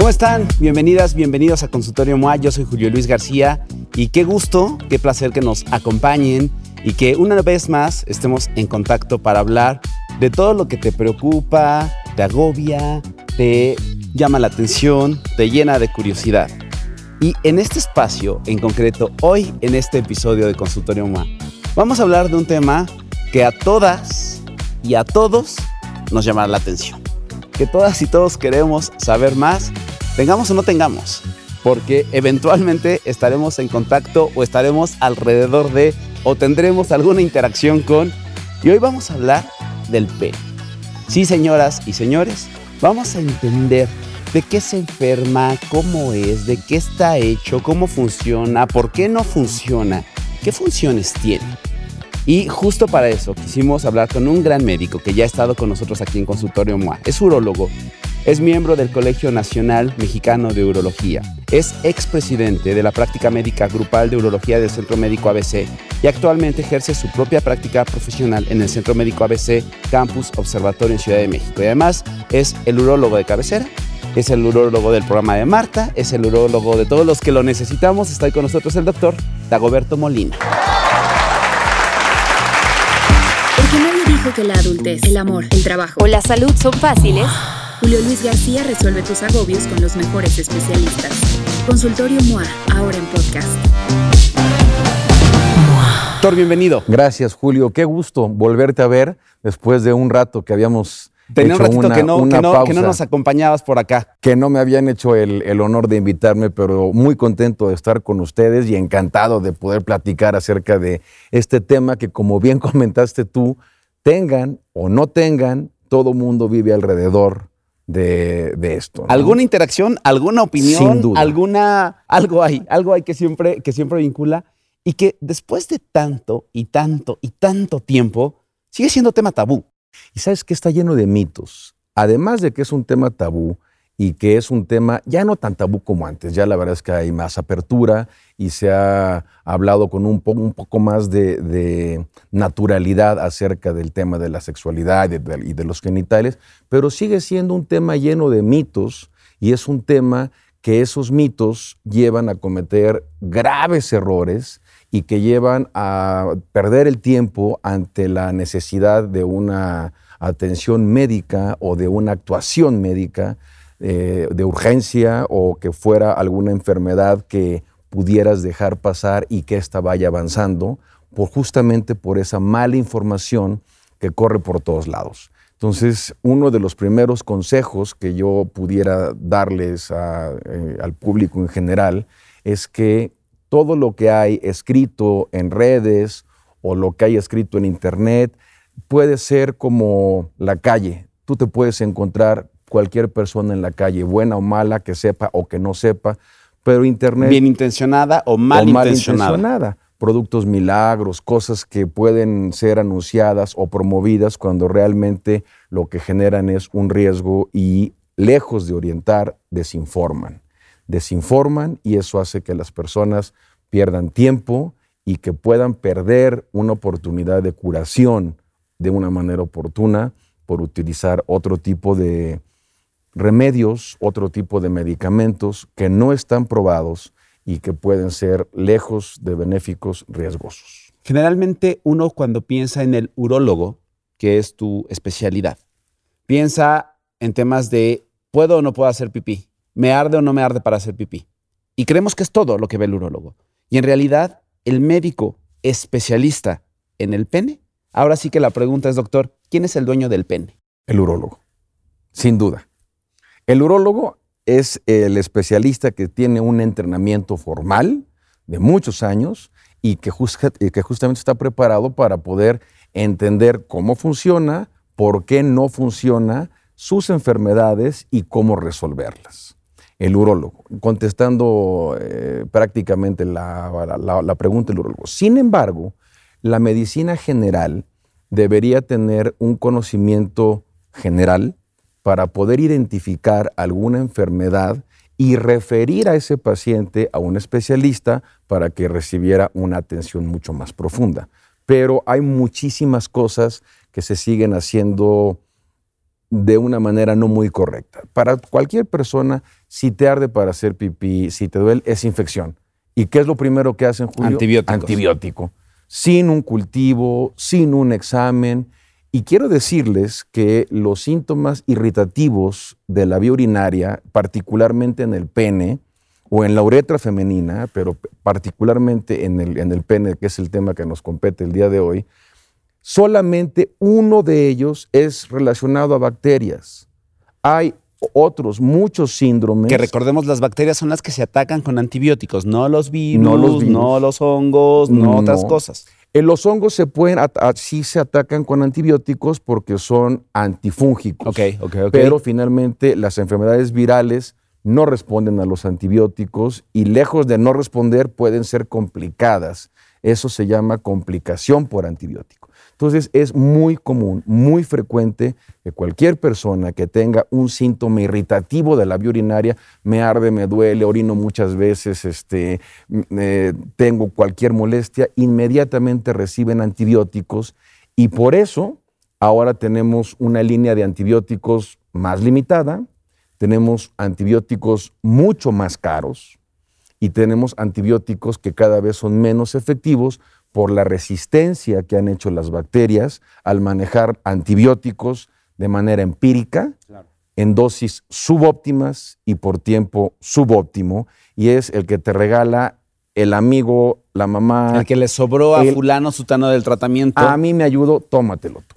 ¿Cómo están? Bienvenidas, bienvenidos a Consultorio MOA. Yo soy Julio Luis García y qué gusto, qué placer que nos acompañen y que una vez más estemos en contacto para hablar de todo lo que te preocupa, te agobia, te llama la atención, te llena de curiosidad. Y en este espacio, en concreto, hoy en este episodio de Consultorio MOA, vamos a hablar de un tema que a todas y a todos nos llamará la atención. Que todas y todos queremos saber más tengamos o no tengamos, porque eventualmente estaremos en contacto o estaremos alrededor de o tendremos alguna interacción con. Y hoy vamos a hablar del pene. Sí, señoras y señores, vamos a entender de qué se enferma, cómo es, de qué está hecho, cómo funciona, por qué no funciona, qué funciones tiene. Y justo para eso quisimos hablar con un gran médico que ya ha estado con nosotros aquí en Consultorio MOA. Es urólogo es miembro del Colegio Nacional Mexicano de Urología. Es expresidente de la práctica médica grupal de urología del Centro Médico ABC y actualmente ejerce su propia práctica profesional en el Centro Médico ABC Campus Observatorio en Ciudad de México. Y además es el urólogo de cabecera, es el urólogo del programa de Marta, es el urólogo de todos los que lo necesitamos. Está ahí con nosotros el doctor Dagoberto Molina. Dijo que la adultez, el amor, el trabajo o la salud son fáciles. Julio Luis García resuelve tus agobios con los mejores especialistas. Consultorio MOA, ahora en podcast. Doctor, bienvenido. Gracias, Julio. Qué gusto volverte a ver después de un rato que habíamos Tenía un hecho ratito una, que, no, una que, no, que no pausa, nos acompañabas por acá. que no me habían hecho el, el honor de invitarme, pero muy contento de estar con ustedes y encantado de poder platicar acerca de este tema que, como bien comentaste tú, tengan o no tengan, todo mundo vive alrededor de, de esto. ¿no? ¿Alguna interacción, alguna opinión, Sin duda. alguna algo hay, algo hay que siempre que siempre vincula y que después de tanto y tanto y tanto tiempo sigue siendo tema tabú. Y sabes que está lleno de mitos. Además de que es un tema tabú y que es un tema ya no tan tabú como antes, ya la verdad es que hay más apertura y se ha hablado con un, un poco más de, naturalidad acerca del tema de la sexualidad y de los genitales, pero sigue siendo un tema lleno de mitos y es un tema que esos mitos llevan a cometer graves errores y que llevan a perder el tiempo ante la necesidad de una atención médica o de una actuación médica eh, de urgencia o que fuera alguna enfermedad que pudieras dejar pasar y que ésta vaya avanzando por justamente por esa mala información que corre por todos lados. Entonces, uno de los primeros consejos que yo pudiera darles eh, al público en general es que todo lo que hay escrito en redes o lo que hay escrito en internet puede ser como la calle. Tú te puedes encontrar cualquier persona en la calle, buena o mala, que sepa o que no sepa, pero internet Bien intencionada o mal, o intencionada. Productos milagros, cosas que pueden ser anunciadas o promovidas cuando realmente lo que generan es un riesgo y lejos de orientar, desinforman. Desinforman y eso hace que las personas pierdan tiempo y que puedan perder una oportunidad de curación de una manera oportuna por utilizar otro tipo de remedios, otro tipo de medicamentos que no están probados y que pueden ser lejos de benéficos riesgosos. Generalmente uno cuando piensa en el urólogo, que es tu especialidad, piensa en temas de ¿puedo o no puedo hacer pipí? ¿Me arde o no me arde para hacer pipí? Y creemos que es todo lo que ve el urólogo. Y en realidad, el médico especialista en el pene, ahora sí que la pregunta es, doctor, ¿quién es el dueño del pene? El urólogo, sin duda. El urólogo es el especialista que tiene un entrenamiento formal de muchos años y que, que justamente está preparado para poder entender cómo funciona, por qué no funciona, sus enfermedades y cómo resolverlas. El urólogo, contestando eh, prácticamente la- la- la pregunta del urólogo. Sin embargo, la medicina general debería tener un conocimiento general para poder identificar alguna enfermedad y referir a ese paciente a un especialista para que recibiera una atención mucho más profunda. Pero hay muchísimas cosas que se siguen haciendo de una manera no muy correcta. Para cualquier persona, si te arde para hacer pipí, si te duele, es infección. ¿Y qué es lo primero que hacen, Julio? Antibiótico. Sin un cultivo, sin un examen. Y quiero decirles que los síntomas irritativos de la vía urinaria, particularmente en el pene o en la uretra femenina, pero particularmente en el, en el pene, que es el tema que nos compete el día de hoy, solamente uno de ellos es relacionado a bacterias. Hay otros, muchos síndromes. Que recordemos, las bacterias son las que se atacan con antibióticos, no los virus, no los, hongos, no, otras cosas. En los hongos se pueden, sí se atacan con antibióticos porque son antifúngicos. Pero finalmente las enfermedades virales no responden a los antibióticos y lejos de no responder pueden ser complicadas. Eso se llama complicación por antibiótico. Entonces es muy común, muy frecuente que cualquier persona que tenga un síntoma irritativo de la vía urinaria, me arde, me duele, orino muchas veces, este, tengo cualquier molestia, inmediatamente reciben antibióticos y por eso ahora tenemos una línea de antibióticos más limitada, tenemos antibióticos mucho más caros y tenemos antibióticos que cada vez son menos efectivos por la resistencia que han hecho las bacterias al manejar antibióticos de manera empírica, en dosis subóptimas y por tiempo subóptimo, y es el que te regala el amigo, la mamá. El que le sobró a fulano sutano del tratamiento. A mí me ayudó, tómatelo tú.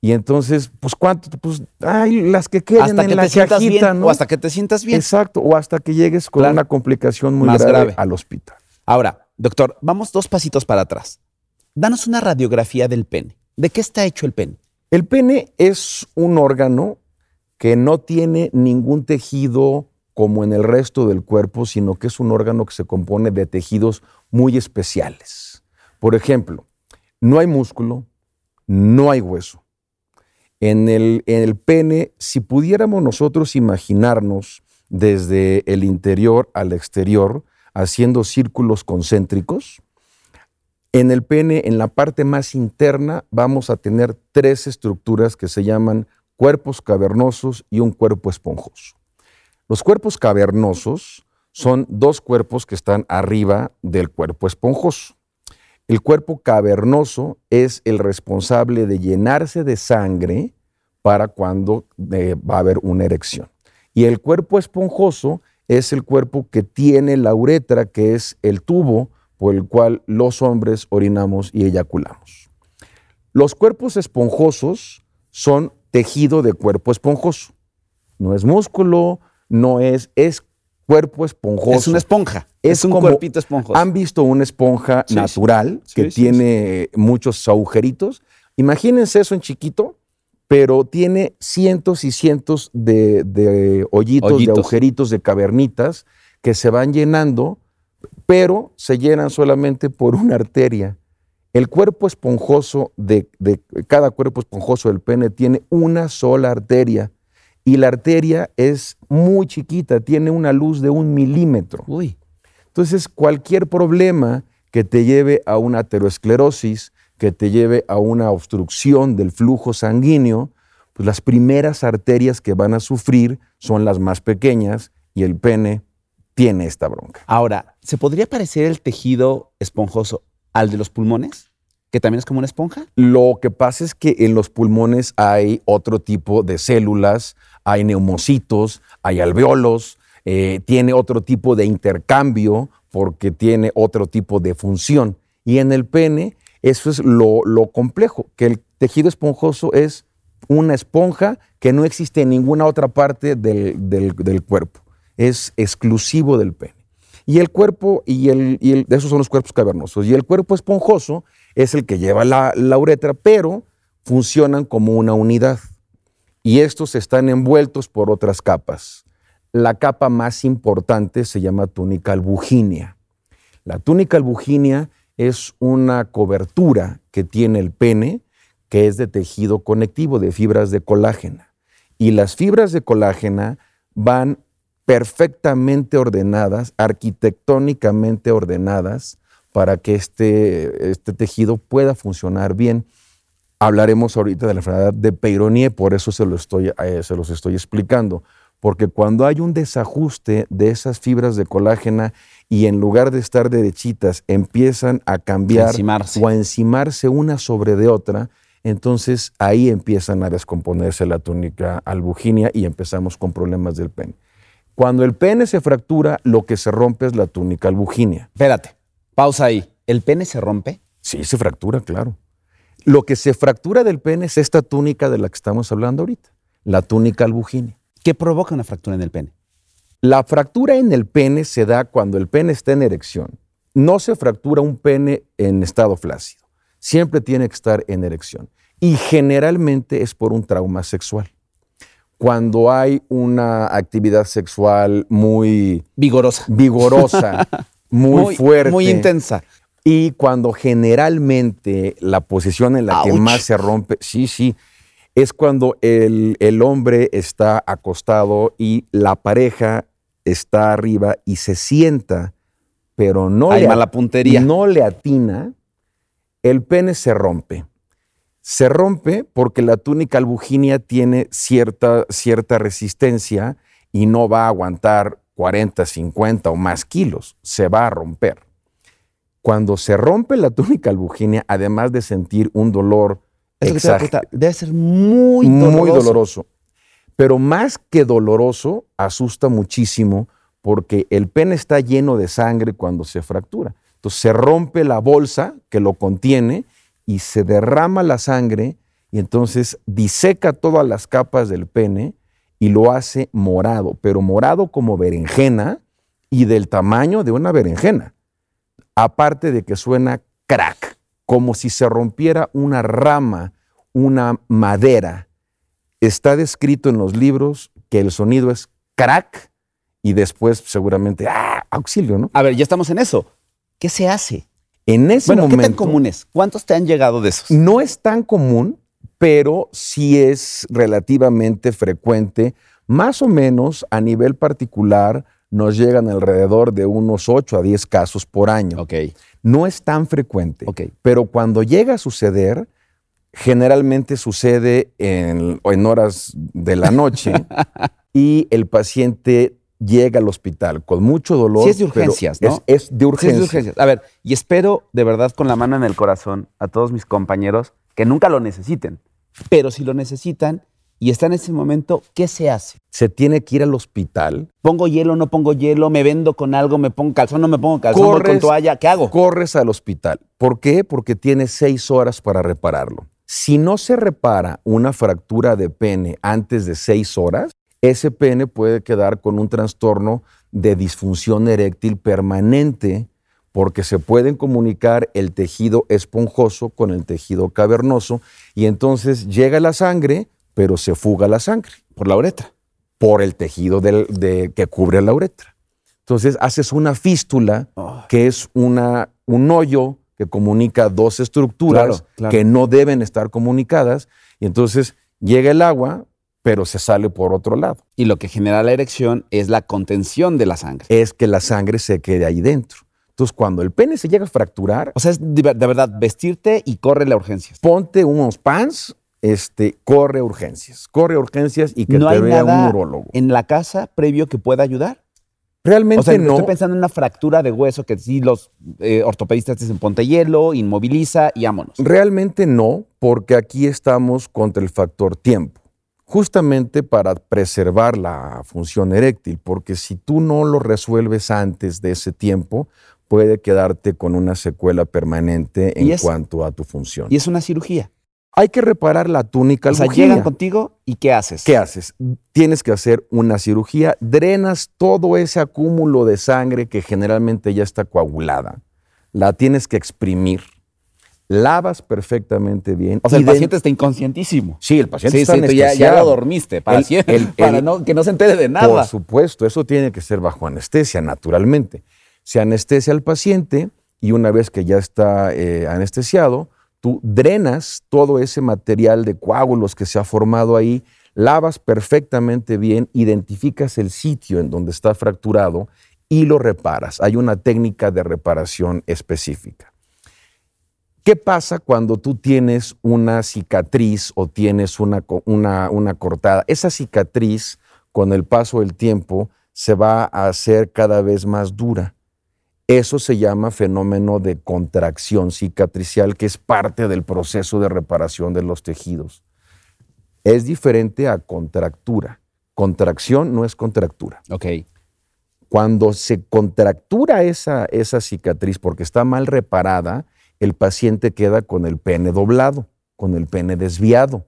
Y entonces, pues cuánto, pues, ay, las que queden hasta en que la te sientas bien, O hasta que te sientas bien. Exacto, o hasta que llegues con una complicación muy grave al hospital. Ahora, Doctor, vamos dos pasitos para atrás. Danos una radiografía del pene. ¿De qué está hecho el pene? El pene es un órgano que no tiene ningún tejido como en el resto del cuerpo, sino que es un órgano que se compone de tejidos muy especiales. Por ejemplo, no hay músculo, no hay hueso. En el, en el pene, si pudiéramos nosotros imaginarnos desde el interior al exterior, haciendo círculos concéntricos. En el pene, en la parte más interna, vamos a tener tres estructuras que se llaman cuerpos cavernosos y un cuerpo esponjoso. Los cuerpos cavernosos son dos cuerpos que están arriba del cuerpo esponjoso. El cuerpo cavernoso es el responsable de llenarse de sangre para cuando eh, va a haber una erección. Y el cuerpo esponjoso es el cuerpo que tiene la uretra, que es el tubo por el cual los hombres orinamos y eyaculamos. Los cuerpos esponjosos son tejido de cuerpo esponjoso. No es músculo, no es, es cuerpo esponjoso. Es una esponja. Es, un cuerpito esponjoso. Han visto una esponja natural que tiene muchos agujeritos. Imagínense eso en chiquito pero tiene cientos y cientos de, hoyitos, de agujeritos, de cavernitas que se van llenando, pero se llenan solamente por una arteria. El cuerpo esponjoso de, de, cada cuerpo esponjoso del pene tiene una sola arteria y la arteria es muy chiquita, tiene una luz de un milímetro. Uy. Entonces, cualquier problema que te lleve a una aterosclerosis, que te lleve a una obstrucción del flujo sanguíneo, pues las primeras arterias que van a sufrir son las más pequeñas y el pene tiene esta bronca. Ahora, ¿se podría parecer el tejido esponjoso al de los pulmones? ¿Que también es como una esponja? Lo que pasa es que en los pulmones hay otro tipo de células, hay neumocitos, hay alveolos, eh, tiene otro tipo de intercambio porque tiene otro tipo de función. Y en el pene eso es lo, complejo, que el tejido esponjoso es una esponja que no existe en ninguna otra parte del, cuerpo. Es exclusivo del pene. Y el cuerpo, y, el, y esos son los cuerpos cavernosos. Y el cuerpo esponjoso es el que lleva la, la uretra, pero funcionan como una unidad. Y estos están envueltos por otras capas. La capa más importante se llama túnica albuginia. La túnica albuginia es una cobertura que tiene el pene, que es de tejido conectivo, de fibras de colágena. Y las fibras de colágena van perfectamente ordenadas, arquitectónicamente ordenadas, para que este, este tejido pueda funcionar bien. Hablaremos ahorita de la enfermedad de Peyronie, por eso se, lo estoy, eh, se los estoy explicando. Porque cuando hay un desajuste de esas fibras de colágena y en lugar de estar derechitas empiezan a cambiar o a encimarse una sobre de otra, entonces ahí empiezan a descomponerse la túnica albuginia y empezamos con problemas del pene. Cuando el pene se fractura, lo que se rompe es la túnica albuginia. Espérate, pausa ahí. ¿El pene se rompe? Sí, se fractura, claro. Lo que se fractura del pene es esta túnica de la que estamos hablando ahorita, la túnica albuginia. ¿Qué provoca una fractura en el pene? La fractura en el pene se da cuando el pene está en erección. No se fractura un pene en estado flácido. Siempre tiene que estar en erección. Y generalmente es por un trauma sexual cuando hay una actividad sexual muy vigorosa, vigorosa muy, fuerte, muy intensa. Y cuando generalmente la posición en la que más se rompe, sí, sí, es cuando el, el, hombre está acostado y la pareja está arriba y se sienta, pero no, hay mala puntería. no le atina, el pene se rompe se rompe porque la túnica albuginia tiene cierta, cierta resistencia y no va a aguantar 40, 50 o más kilos, se va a romper. Cuando se rompe la túnica albuginia, además de sentir un dolor exagerado, debe ser muy doloroso. Muy doloroso. Pero más que doloroso, asusta muchísimo porque el pene está lleno de sangre cuando se fractura. Entonces se rompe la bolsa que lo contiene y se derrama la sangre y entonces diseca todas las capas del pene y lo hace morado, pero morado como berenjena y del tamaño de una berenjena. Aparte de que suena crack, como si se rompiera una rama, una madera. Está descrito en los libros que el sonido es crack y después seguramente, ¡ah! Auxilio, ¿no? A ver, ya estamos en eso. ¿Qué se hace? En ese bueno, momento. ¿Qué tan común es? ¿Cuántos te han llegado de esos? No es tan común, pero sí es relativamente frecuente. Más o menos a nivel particular nos llegan alrededor de unos 8 a 10 casos por año. Ok. No es tan frecuente. Ok. Pero cuando llega a suceder, generalmente sucede en, en horas de la noche y el paciente llega al hospital con mucho dolor. Sí es de urgencias, ¿no? Es, de urgencias. es de urgencias. A ver, y espero de verdad con la mano en el corazón a todos mis compañeros que nunca lo necesiten, pero si lo necesitan y está en ese momento, ¿qué se hace? Se tiene que ir al hospital. ¿Pongo hielo, no pongo hielo? ¿Me vendo con algo? ¿Me pongo calzón, no me pongo calzón? Corres, con toalla? ¿Qué hago? Corres al hospital. ¿Por qué? Porque tienes seis horas para repararlo. Si no se repara una fractura de pene antes de seis horas, ese pene puede quedar con un trastorno de disfunción eréctil permanente porque se pueden comunicar el tejido esponjoso con el tejido cavernoso y entonces llega la sangre, pero se fuga la sangre. Por la uretra. Por el tejido de, que cubre la uretra. Entonces haces una fístula, que es una, un hoyo que comunica dos estructuras que no deben estar comunicadas, y entonces llega el agua, pero se sale por otro lado. Y lo que genera la erección es la contención de la sangre. Es que la sangre se quede ahí dentro. Entonces, cuando el pene se llega a fracturar. O sea, es de, verdad vestirte y corre a urgencias. Ponte unos pants, este, corre a urgencias. Corre a urgencias y que te vea un urólogo. ¿En la casa previo que pueda ayudar? Realmente o sea, no. Estoy pensando en una fractura de hueso que sí los eh, ortopedistas dicen ponte hielo, inmoviliza y vámonos. Realmente no, porque aquí estamos contra el factor tiempo justamente para preservar la función eréctil, porque si tú no lo resuelves antes de ese tiempo, puede quedarte con una secuela permanente en cuanto a tu función. Y es una cirugía. Hay que reparar la túnica O sea, llegan contigo y ¿qué haces? ¿Qué haces? Tienes que hacer una cirugía, drenas todo ese acúmulo de sangre que generalmente ya está coagulada. La tienes que exprimir lavas perfectamente bien. O sea, el paciente está inconscientísimo. Sí, el paciente está sí, ya, ya, lo dormiste para, para no, que no se entere de nada. Por supuesto, eso tiene que ser bajo anestesia, naturalmente. Se anestesia al paciente y una vez que ya está eh, anestesiado, tú drenas todo ese material de coágulos que se ha formado ahí, lavas perfectamente bien, identificas el sitio en donde está fracturado y lo reparas. Hay una técnica de reparación específica. ¿Qué pasa cuando tú tienes una cicatriz o tienes una, una, una, cortada? Esa cicatriz, con el paso del tiempo, se va a hacer cada vez más dura. Eso se llama fenómeno de contracción cicatricial, que es parte del proceso de reparación de los tejidos. Es diferente a contractura. Contracción no es contractura. Ok. Cuando se contractura esa, esa cicatriz porque está mal reparada, el paciente queda con el pene doblado, con el pene desviado.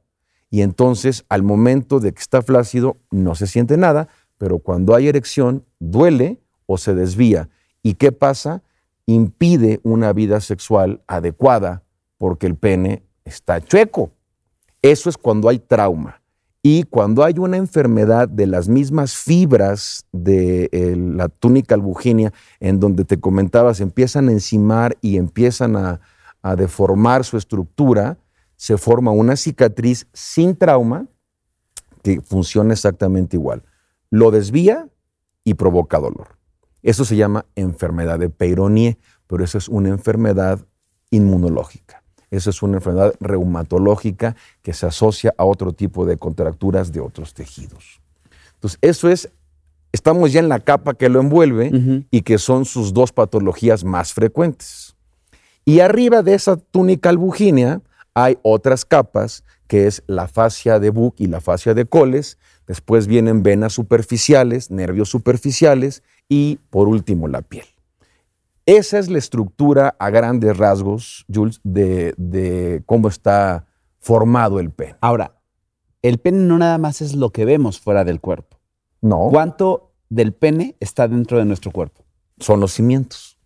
Y entonces, al momento de que está flácido, no se siente nada, pero cuando hay erección, duele o se desvía. ¿Y qué pasa? Impide una vida sexual adecuada porque el pene está chueco. Eso es cuando hay trauma. Y cuando hay una enfermedad de las mismas fibras de la túnica albuginia, en donde te comentabas, empiezan a encimar y empiezan a deformar su estructura, se forma una cicatriz sin trauma que funciona exactamente igual. Lo desvía y provoca dolor. Eso se llama enfermedad de Peyronie, pero eso es una enfermedad inmunológica. Eso es una enfermedad reumatológica que se asocia a otro tipo de contracturas de otros tejidos. Entonces, eso es, estamos ya en la capa que lo envuelve y que son sus dos patologías más frecuentes. Y arriba de esa túnica albuginea hay otras capas, que es la fascia de Buck y la fascia de Coles. Después vienen venas superficiales, nervios superficiales y por último la piel. Esa es la estructura a grandes rasgos, Jules, de, cómo está formado el pene. Ahora, el pene no nada más es lo que vemos fuera del cuerpo. No. ¿Cuánto del pene está dentro de nuestro cuerpo? Son los cimientos.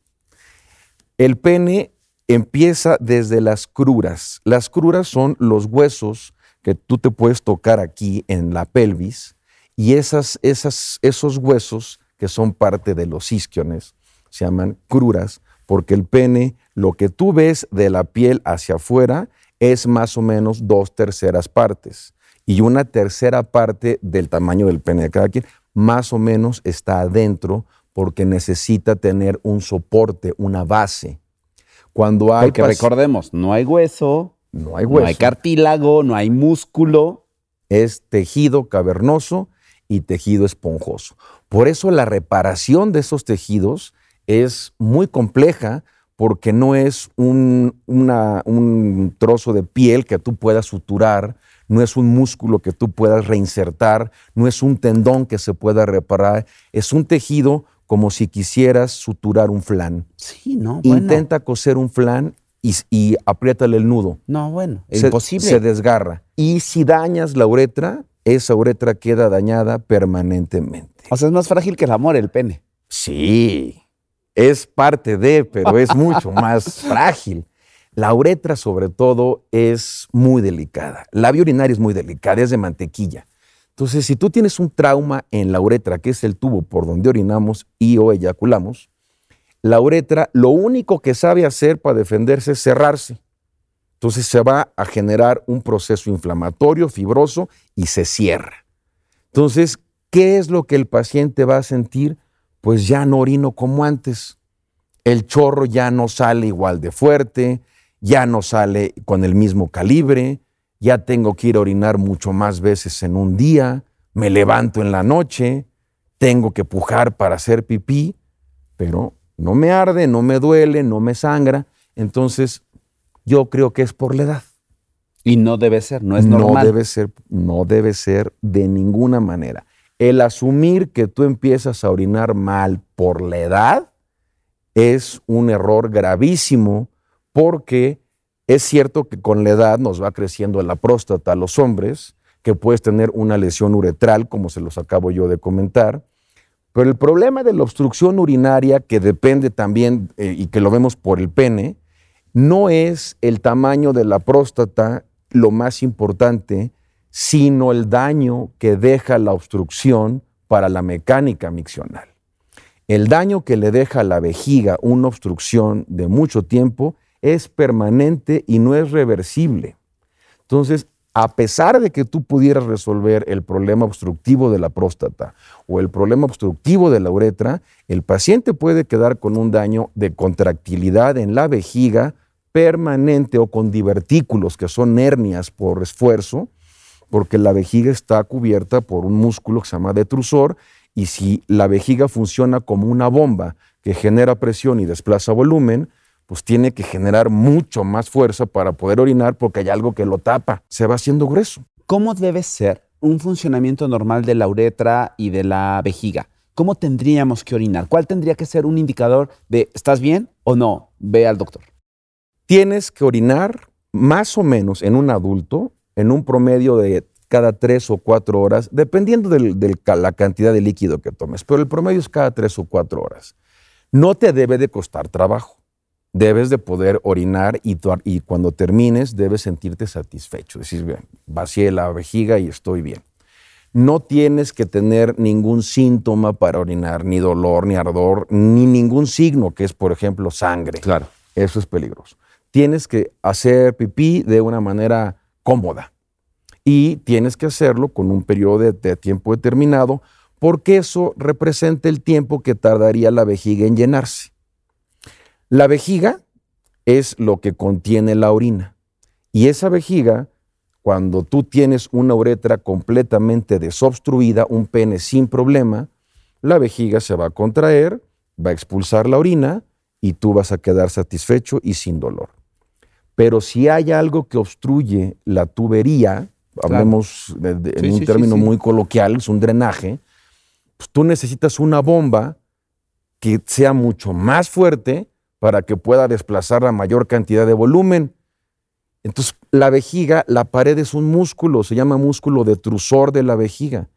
El pene empieza desde las cruras. Las cruras son los huesos que tú te puedes tocar aquí en la pelvis y esas, esas, esos huesos que son parte de los isquiones, se llaman cruras, porque el pene, lo que tú ves de la piel hacia afuera, es más o menos dos terceras partes. Y una tercera parte del tamaño del pene de cada quien, más o menos está adentro porque necesita tener un soporte, una base. Cuando hay porque recordemos, no hay hueso, no hay hueso, no hay cartílago, no hay músculo. Es tejido cavernoso y tejido esponjoso. Por eso la reparación de esos tejidos es muy compleja porque no es un, un, trozo de piel que tú puedas suturar, no es un músculo que tú puedas reinsertar, no es un tendón que se pueda reparar, es un tejido como si quisieras suturar un flan. Sí, no. Intenta coser un flan y, y, apriétale el nudo. No, bueno, es imposible. Se desgarra. Y si dañas la uretra, esa uretra queda dañada permanentemente. O sea, es más frágil que el amor, el pene. Sí, es parte de, pero es mucho más frágil. La uretra, sobre todo, es muy delicada. La vía urinaria es muy delicada, es de mantequilla. Entonces, si tú tienes un trauma en la uretra, que es el tubo por donde orinamos y o eyaculamos, la uretra lo único que sabe hacer para defenderse es cerrarse. Entonces se va a generar un proceso inflamatorio, fibroso y se cierra. Entonces, ¿qué es lo que el paciente va a sentir? Pues ya no orino como antes. El chorro ya no sale igual de fuerte, ya no sale con el mismo calibre, ya tengo que ir a orinar mucho más veces en un día, me levanto en la noche, tengo que pujar para hacer pipí, pero no me arde, no me duele, no me sangra. Entonces, yo creo que es por la edad. Y no debe ser, no es normal. No debe ser, no debe ser de ninguna manera. El asumir que tú empiezas a orinar mal por la edad es un error gravísimo porque es cierto que con la edad nos va creciendo la próstata a los hombres, que puedes tener una lesión uretral, como se los acabo yo de comentar, pero el problema de la obstrucción urinaria, que depende también eh, y que lo vemos por el pene, no es el tamaño de la próstata lo más importante, sino el daño que deja la obstrucción para la mecánica miccional. El daño que le deja a la vejiga una obstrucción de mucho tiempo es permanente y no es reversible. Entonces, a pesar de que tú pudieras resolver el problema obstructivo de la próstata o el problema obstructivo de la uretra, el paciente puede quedar con un daño de contractilidad en la vejiga permanente o con divertículos, que son hernias por esfuerzo, porque la vejiga está cubierta por un músculo que se llama detrusor, y si la vejiga funciona como una bomba que genera presión y desplaza volumen, pues tiene que generar mucho más fuerza para poder orinar porque hay algo que lo tapa, se va haciendo grueso. ¿Cómo debe ser un funcionamiento normal de la uretra y de la vejiga? ¿Cómo tendríamos que orinar? ¿Cuál tendría que ser un indicador de ¿estás bien o no? Ve al doctor. Tienes que orinar más o menos en un adulto en un promedio de cada tres o cuatro horas, dependiendo de la cantidad de líquido que tomes, pero el promedio es cada tres o cuatro horas. No te debe de costar trabajo. Debes de poder orinar y, y cuando termines debes sentirte satisfecho. Decir, bien, vacié la vejiga y estoy bien. No tienes que tener ningún síntoma para orinar, ni dolor, ni ardor, ni ningún signo, que es, por ejemplo, sangre. Claro. Eso es peligroso. Tienes que hacer pipí de una manera cómoda y tienes que hacerlo con un periodo de, tiempo determinado porque eso representa el tiempo que tardaría la vejiga en llenarse. La vejiga es lo que contiene la orina. Y esa vejiga, cuando tú tienes una uretra completamente desobstruida, un pene sin problema, la vejiga se va a contraer, va a expulsar la orina y tú vas a quedar satisfecho y sin dolor. Pero si hay algo que obstruye la tubería, hablemos en un término muy coloquial, es un drenaje, pues tú necesitas una bomba que sea mucho más fuerte para que pueda desplazar la mayor cantidad de volumen. Entonces, la vejiga, la pared es un músculo, se llama músculo detrusor de la vejiga.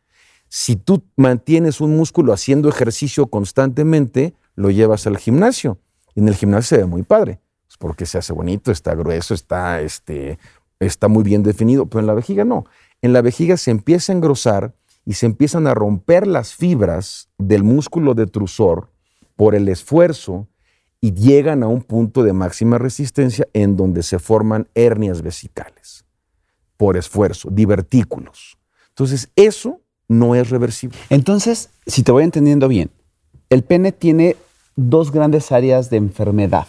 Si tú mantienes un músculo haciendo ejercicio constantemente, lo llevas al gimnasio. Y en el gimnasio se ve muy padre, pues, porque se hace bonito, está grueso, está este, está muy bien definido, pero en la vejiga no. En la vejiga se empieza a engrosar y se empiezan a romper las fibras del músculo detrusor por el esfuerzo y llegan a un punto de máxima resistencia en donde se forman hernias vesicales por esfuerzo, divertículos. Entonces, eso no es reversible. Entonces, si te voy entendiendo bien, el pene tiene dos grandes áreas de enfermedad.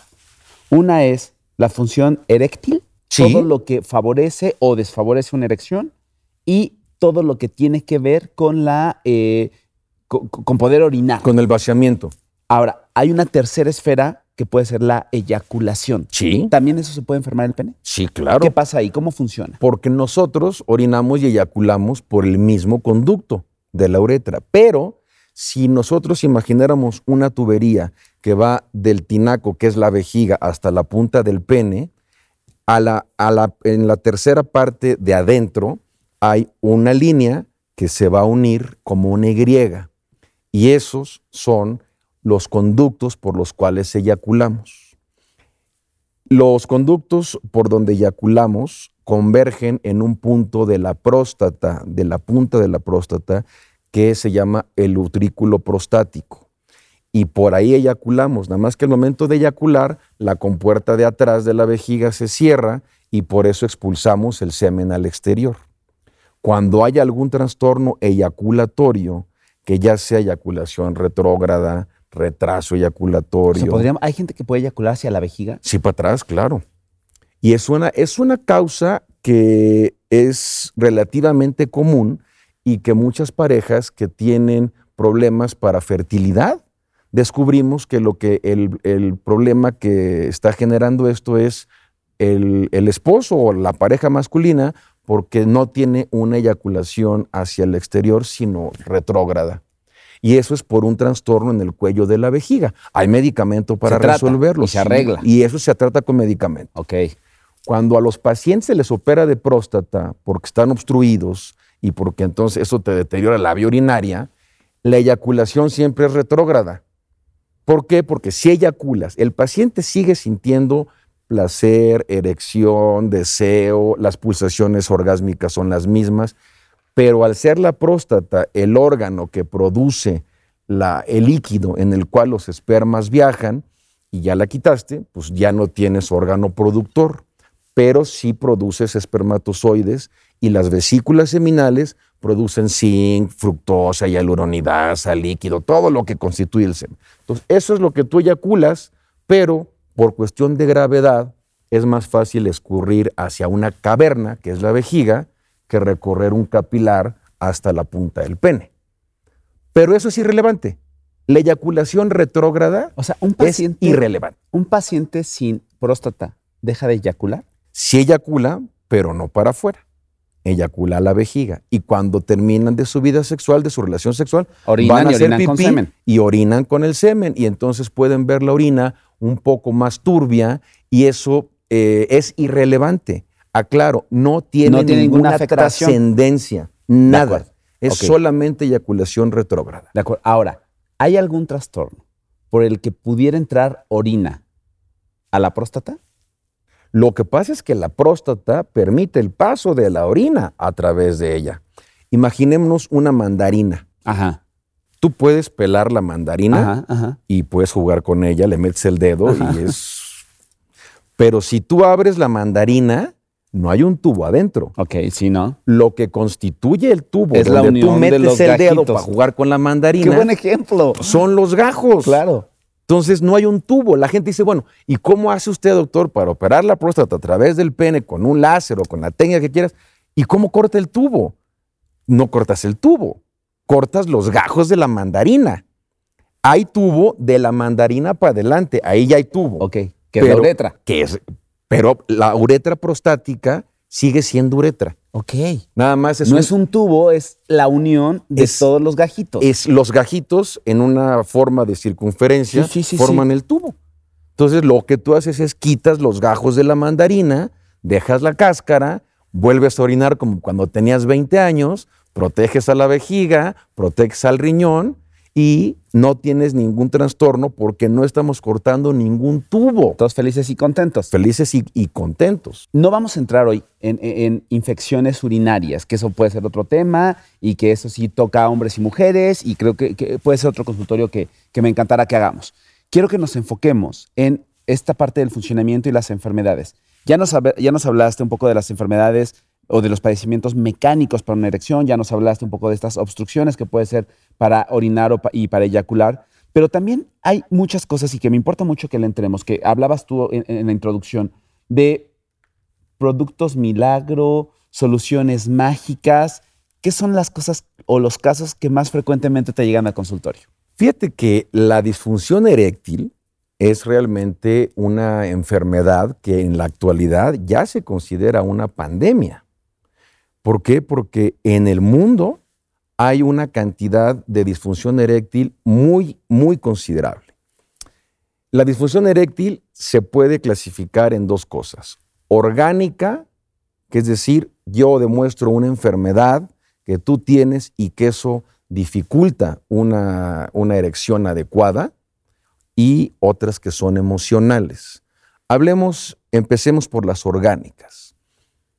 Una es la función eréctil todo lo que favorece o desfavorece una erección y todo lo que tiene que ver con la eh, con, poder orinar. Con el vaciamiento. Ahora, hay una tercera esfera que puede ser la eyaculación. Sí. ¿También eso se puede enfermar el pene? Sí, claro. ¿Qué pasa ahí? ¿Cómo funciona? Porque nosotros orinamos y eyaculamos por el mismo conducto de la uretra, pero si nosotros imagináramos una tubería que va del tinaco, que es la vejiga, hasta la punta del pene, a la, en la tercera parte de adentro hay una línea que se va a unir como una Y. Y esos son los conductos por los cuales eyaculamos. Los conductos por donde eyaculamos convergen en un punto de la próstata, de la punta de la próstata, que se llama el utrículo prostático y por ahí eyaculamos. Nada más que el momento de eyacular, la compuerta de atrás de la vejiga se cierra y por eso expulsamos el semen al exterior. Cuando hay algún trastorno eyaculatorio, que ya sea eyaculación retrógrada, retraso eyaculatorio. ¿Hay gente que puede eyacular hacia la vejiga? Sí, para atrás, claro. Y es una, es una causa que es relativamente común y que muchas parejas que tienen problemas para fertilidad descubrimos que lo que el, problema que está generando esto es el, esposo o la pareja masculina porque no tiene una eyaculación hacia el exterior, sino retrógrada. Y eso es por un trastorno en el cuello de la vejiga. Hay medicamento para resolverlo. Y se arregla. Y eso se trata con medicamento. Ok. Cuando a los pacientes se les opera de próstata porque están obstruidos y porque entonces eso te deteriora la vía urinaria, la eyaculación siempre es retrógrada. ¿Por qué? Porque si eyaculas, el paciente sigue sintiendo placer, erección, deseo, las pulsaciones orgásmicas son las mismas, pero al ser la próstata el órgano que produce la, el líquido en el cual los espermas viajan y ya la quitaste, pues ya no tienes órgano productor, pero sí produces espermatozoides y las vesículas seminales producen zinc, fructosa, hialuronidasa, líquido, todo lo que constituye el semen. Entonces, eso es lo que tú eyaculas, pero por cuestión de gravedad, es más fácil escurrir hacia una caverna, que es la vejiga, que recorrer un capilar hasta la punta del pene. Pero eso es irrelevante. La eyaculación retrógrada o sea, un paciente, es irrelevante. ¿Un paciente sin próstata deja de eyacular? Sí eyacula, pero no para afuera. Eyacula a la vejiga. Y cuando terminan de su vida sexual, de su relación sexual, van a y hacer pipí semen. y orinan con el semen. Y entonces pueden ver la orina un poco más turbia y eso eh, es irrelevante. Aclaro, no tiene, ninguna, trascendencia, nada. Es solamente eyaculación retrógrada. De acuerdo. Ahora, ¿hay algún trastorno por el que pudiera entrar orina a la próstata? Lo que pasa es que la próstata permite el paso de la orina a través de ella. Imaginémonos una mandarina. Ajá. Tú puedes pelar la mandarina y puedes jugar con ella, le metes el dedo y es... Pero si tú abres la mandarina, no hay un tubo adentro. Ok, sí, ¿no? Lo que constituye el tubo es donde la tú metes el dedo para jugar con la mandarina. Qué buen ejemplo. Son los gajos. Claro. Entonces no hay un tubo. La gente dice, bueno, ¿y cómo hace usted, doctor, para operar la próstata a través del pene con un láser o con la técnica que quieras? ¿Y cómo corta el tubo? No cortas el tubo, cortas los gajos de la mandarina. Hay tubo de la mandarina para adelante, ahí ya hay tubo. Ok, que es la uretra. Que es, pero la uretra prostática sigue siendo uretra. Ok. Nada más es No es un tubo, es la unión de todos los gajitos. Es los gajitos en una forma de circunferencia forman el tubo. Entonces lo que tú haces es quitas los gajos de la mandarina, dejas la cáscara, vuelves a orinar como cuando tenías 20 años, proteges a la vejiga, proteges al riñón y no tienes ningún trastorno porque no estamos cortando ningún tubo. Todos felices y contentos. Felices y, contentos. No vamos a entrar hoy en, infecciones urinarias, que eso puede ser otro tema y que eso sí toca a hombres y mujeres y creo que, puede ser otro consultorio que, me encantará que hagamos. Quiero que nos enfoquemos en esta parte del funcionamiento y las enfermedades. Ya nos, ya nos hablaste un poco de las enfermedades o de los padecimientos mecánicos para una erección, ya nos hablaste un poco de estas obstrucciones que puede ser para orinar y para eyacular, pero también hay muchas cosas y que me importa mucho que le entremos, que hablabas tú en, la introducción de productos milagro, soluciones mágicas, ¿qué son las cosas o los casos que más frecuentemente te llegan al consultorio? Fíjate que la disfunción eréctil es realmente una enfermedad que en la actualidad ya se considera una pandemia. ¿Por qué? Porque en el mundo hay una cantidad de disfunción eréctil muy, muy considerable. La disfunción eréctil se puede clasificar en dos cosas. Orgánica, que es decir, yo demuestro una enfermedad que tú tienes y que eso dificulta una, una erección adecuada, y otras que son emocionales. Hablemos, empecemos por las orgánicas.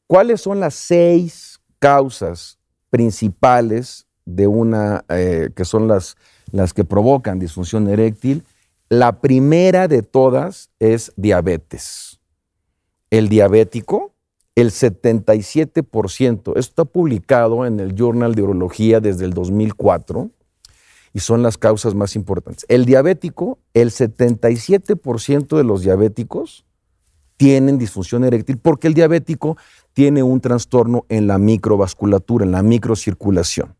¿Cuáles son las seis causas principales de una, eh, que son las, las que provocan disfunción eréctil, la primera de todas es diabetes. El diabético, el 77%, esto está publicado en el Journal de Urología desde el 2004 y son las causas más importantes. El diabético, el 77% de los diabéticos tienen disfunción eréctil porque el diabético tiene un trastorno en la microvasculatura, en la microcirculación,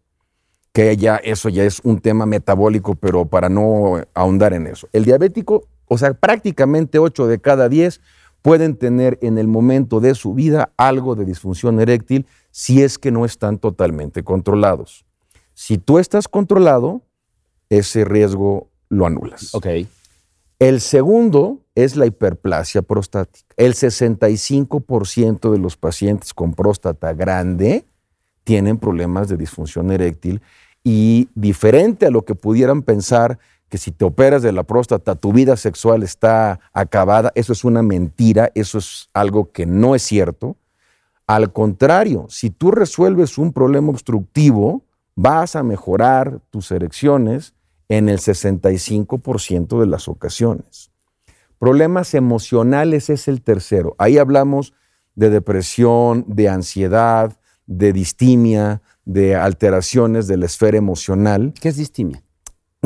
que ya eso ya es un tema metabólico, pero para no ahondar en eso. El diabético, o sea, prácticamente 8 de cada 10 pueden tener en el momento de su vida algo de disfunción eréctil si es que no están totalmente controlados. Si tú estás controlado, ese riesgo lo anulas. Ok. El segundo es la hiperplasia prostática. El 65% de los pacientes con próstata grande tienen problemas de disfunción eréctil y diferente a lo que pudieran pensar que si te operas de la próstata tu vida sexual está acabada, eso es una mentira, eso es algo que no es cierto. Al contrario, si tú resuelves un problema obstructivo, vas a mejorar tus erecciones en el 65% de las ocasiones. Problemas emocionales es el tercero. Ahí hablamos de depresión, de ansiedad, de distimia, de alteraciones de la esfera emocional. ¿Qué es distimia?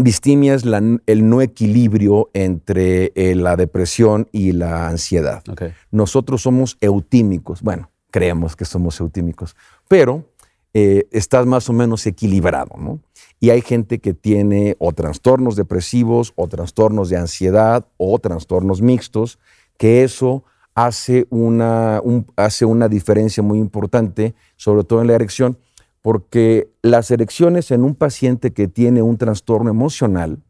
distimia es el no equilibrio entre eh, la depresión y la ansiedad. Nosotros somos eutímicos. Bueno, creemos que somos eutímicos, pero eh, estás más o menos equilibrado, ¿no? Y hay gente que tiene o trastornos depresivos, o trastornos de ansiedad, o trastornos mixtos, que eso hace una, hace una diferencia muy importante, sobre todo en la erección, porque las erecciones en un paciente que tiene un trastorno emocional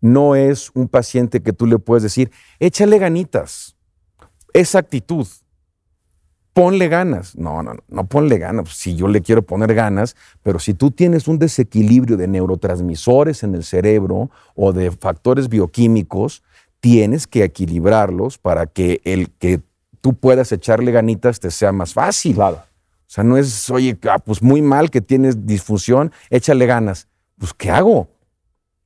no es un paciente que tú le puedes decir, échale ganitas, esa actitud, ponle ganas. No, no, no ponle ganas. Si yo le quiero poner ganas, pero si tú tienes un desequilibrio de neurotransmisores en el cerebro o de factores bioquímicos, tienes que equilibrarlos para que el que tú puedas echarle ganitas te sea más fácil. Claro. O sea, no es, oye, ah, pues muy mal que tienes disfunción, échale ganas. Pues, ¿qué hago? O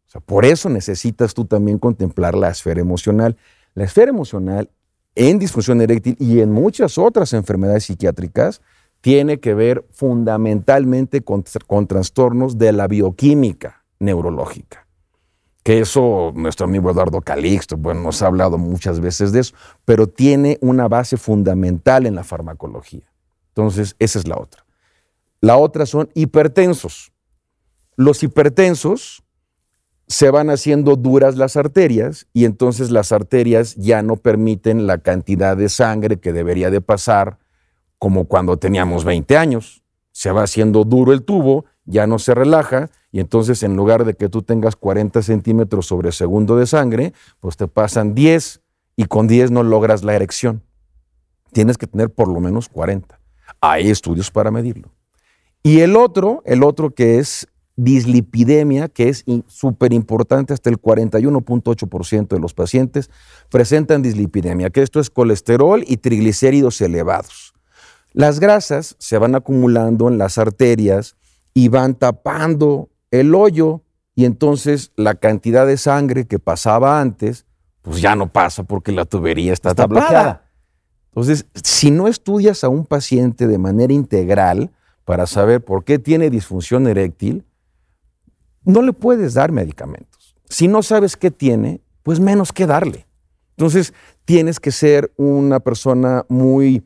sea, por eso necesitas tú también contemplar la esfera emocional. La esfera emocional en disfunción eréctil y en muchas otras enfermedades psiquiátricas tiene que ver fundamentalmente con, trastornos de la bioquímica neurológica. Que eso, nuestro amigo Eduardo Calixto, bueno, nos ha hablado muchas veces de eso, pero tiene una base fundamental en la farmacología. Entonces, esa es la otra. La otra son hipertensos. Los hipertensos se van haciendo duras las arterias y entonces las arterias ya no permiten la cantidad de sangre que debería de pasar como cuando teníamos 20 años. Se va haciendo duro el tubo, ya no se relaja y entonces en lugar de que tú tengas 40 centímetros sobre segundo de sangre, pues te pasan 10 y con 10 no logras la erección. Tienes que tener por lo menos 40. Hay estudios para medirlo. Y el otro, el otro que es dislipidemia, que es súper importante, hasta el 41.8% de los pacientes presentan dislipidemia, que esto es colesterol y triglicéridos elevados. Las grasas se van acumulando en las arterias y van tapando el hoyo y entonces la cantidad de sangre que pasaba antes, pues ya no pasa porque la tubería está, está bloqueada. Entonces, si no estudias a un paciente de manera integral para saber por qué tiene disfunción eréctil, no le puedes dar medicamentos. Si no sabes qué tiene, pues menos que darle. Entonces, tienes que ser una persona muy,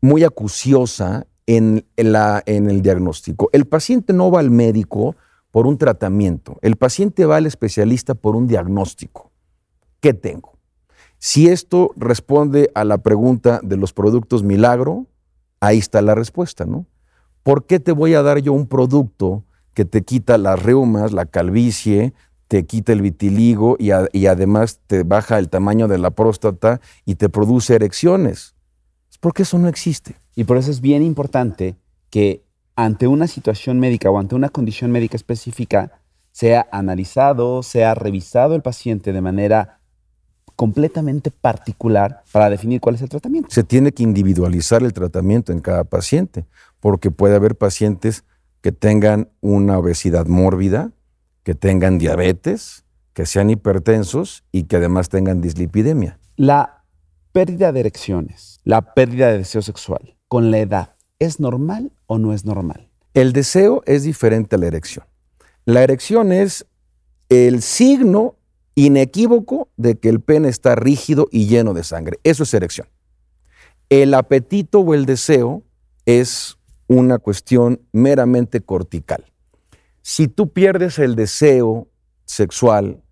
muy acuciosa en, la, en el diagnóstico. El paciente no va al médico por un tratamiento, el paciente va al especialista por un diagnóstico. ¿Qué tengo? Si esto responde a la pregunta de los productos milagro, ahí está la respuesta, ¿no? ¿Por qué te voy a dar yo un producto que te quita las reumas, la calvicie, te quita el vitiligo y, además te baja el tamaño de la próstata y te produce erecciones. Es porque eso no existe. Y por eso es bien importante que ante una situación médica o ante una condición médica específica sea analizado, sea revisado el paciente de manera completamente particular para definir cuál es el tratamiento. Se tiene que individualizar el tratamiento en cada paciente, porque puede haber pacientes que tengan una obesidad mórbida, que tengan diabetes, que sean hipertensos y que además tengan dislipidemia. La pérdida de erecciones, la pérdida de deseo sexual con la edad, ¿es normal o no es normal? El deseo es diferente a la erección. La erección es el signo inequívoco de que el pene está rígido y lleno de sangre. Eso es erección. El apetito o el deseo es una cuestión meramente cortical. Si tú pierdes el deseo sexual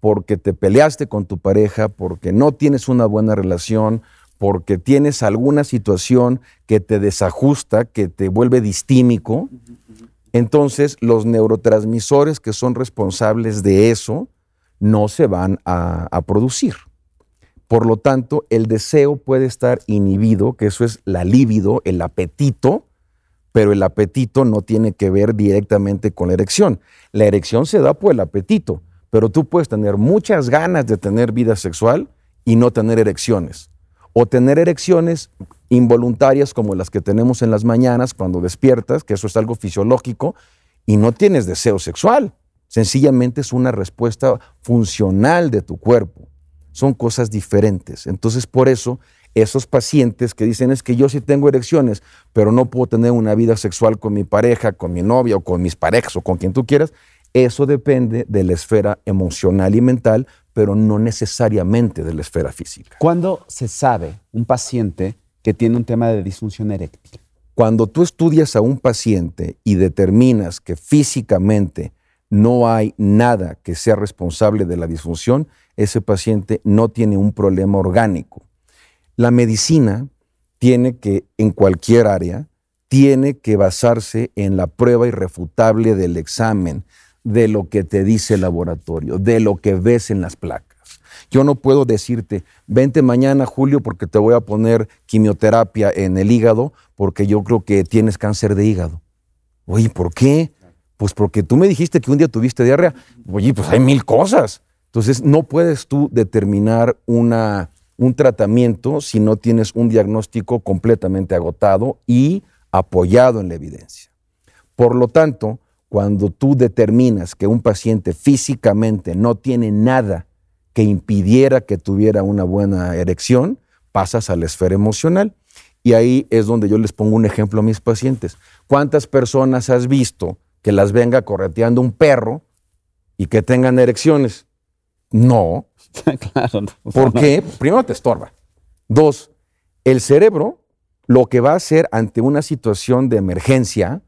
porque te peleaste con tu pareja, porque no tienes una buena relación, porque tienes alguna situación que te desajusta, que te vuelve distímico, entonces los neurotransmisores que son responsables de eso no se van a, a, producir. Por lo tanto, el deseo puede estar inhibido, que eso es la libido, el apetito, pero el apetito no tiene que ver directamente con la erección. La erección se da por el apetito, pero tú puedes tener muchas ganas de tener vida sexual y no tener erecciones. O tener erecciones involuntarias como las que tenemos en las mañanas cuando despiertas, que eso es algo fisiológico, y no tienes deseo sexual. Sencillamente es una respuesta funcional de tu cuerpo. Son cosas diferentes. Entonces, por eso esos pacientes que dicen es que yo sí tengo erecciones, pero no puedo tener una vida sexual con mi pareja, con mi novia o con mis parejas o con quien tú quieras, Eso depende de la esfera emocional y mental, pero no necesariamente de la esfera física. ¿Cuándo se sabe un paciente que tiene un tema de disfunción eréctil? Cuando tú estudias a un paciente y determinas que físicamente no hay nada que sea responsable de la disfunción, ese paciente no tiene un problema orgánico. La medicina tiene que, en cualquier área, tiene que basarse en la prueba irrefutable del examen, de lo que te dice el laboratorio, de lo que ves en las placas. Yo no puedo decirte, vente mañana, Julio, porque te voy a poner quimioterapia en el hígado, porque yo creo que tienes cáncer de hígado. Oye, ¿por qué? Pues porque tú me dijiste que un día tuviste diarrea. Oye, pues hay mil cosas. Entonces, no puedes tú determinar una, un tratamiento si no tienes un diagnóstico completamente agotado y apoyado en la evidencia. Por lo tanto, cuando tú determinas que un paciente físicamente no tiene nada que impidiera que tuviera una buena erección, pasas a la esfera emocional. Y ahí es donde yo les pongo un ejemplo a mis pacientes. ¿Cuántas personas has visto que las venga correteando un perro y que tengan erecciones? No. claro. ¿Por qué? Primero te estorba. Dos, el cerebro lo que va a hacer ante una situación de emergencia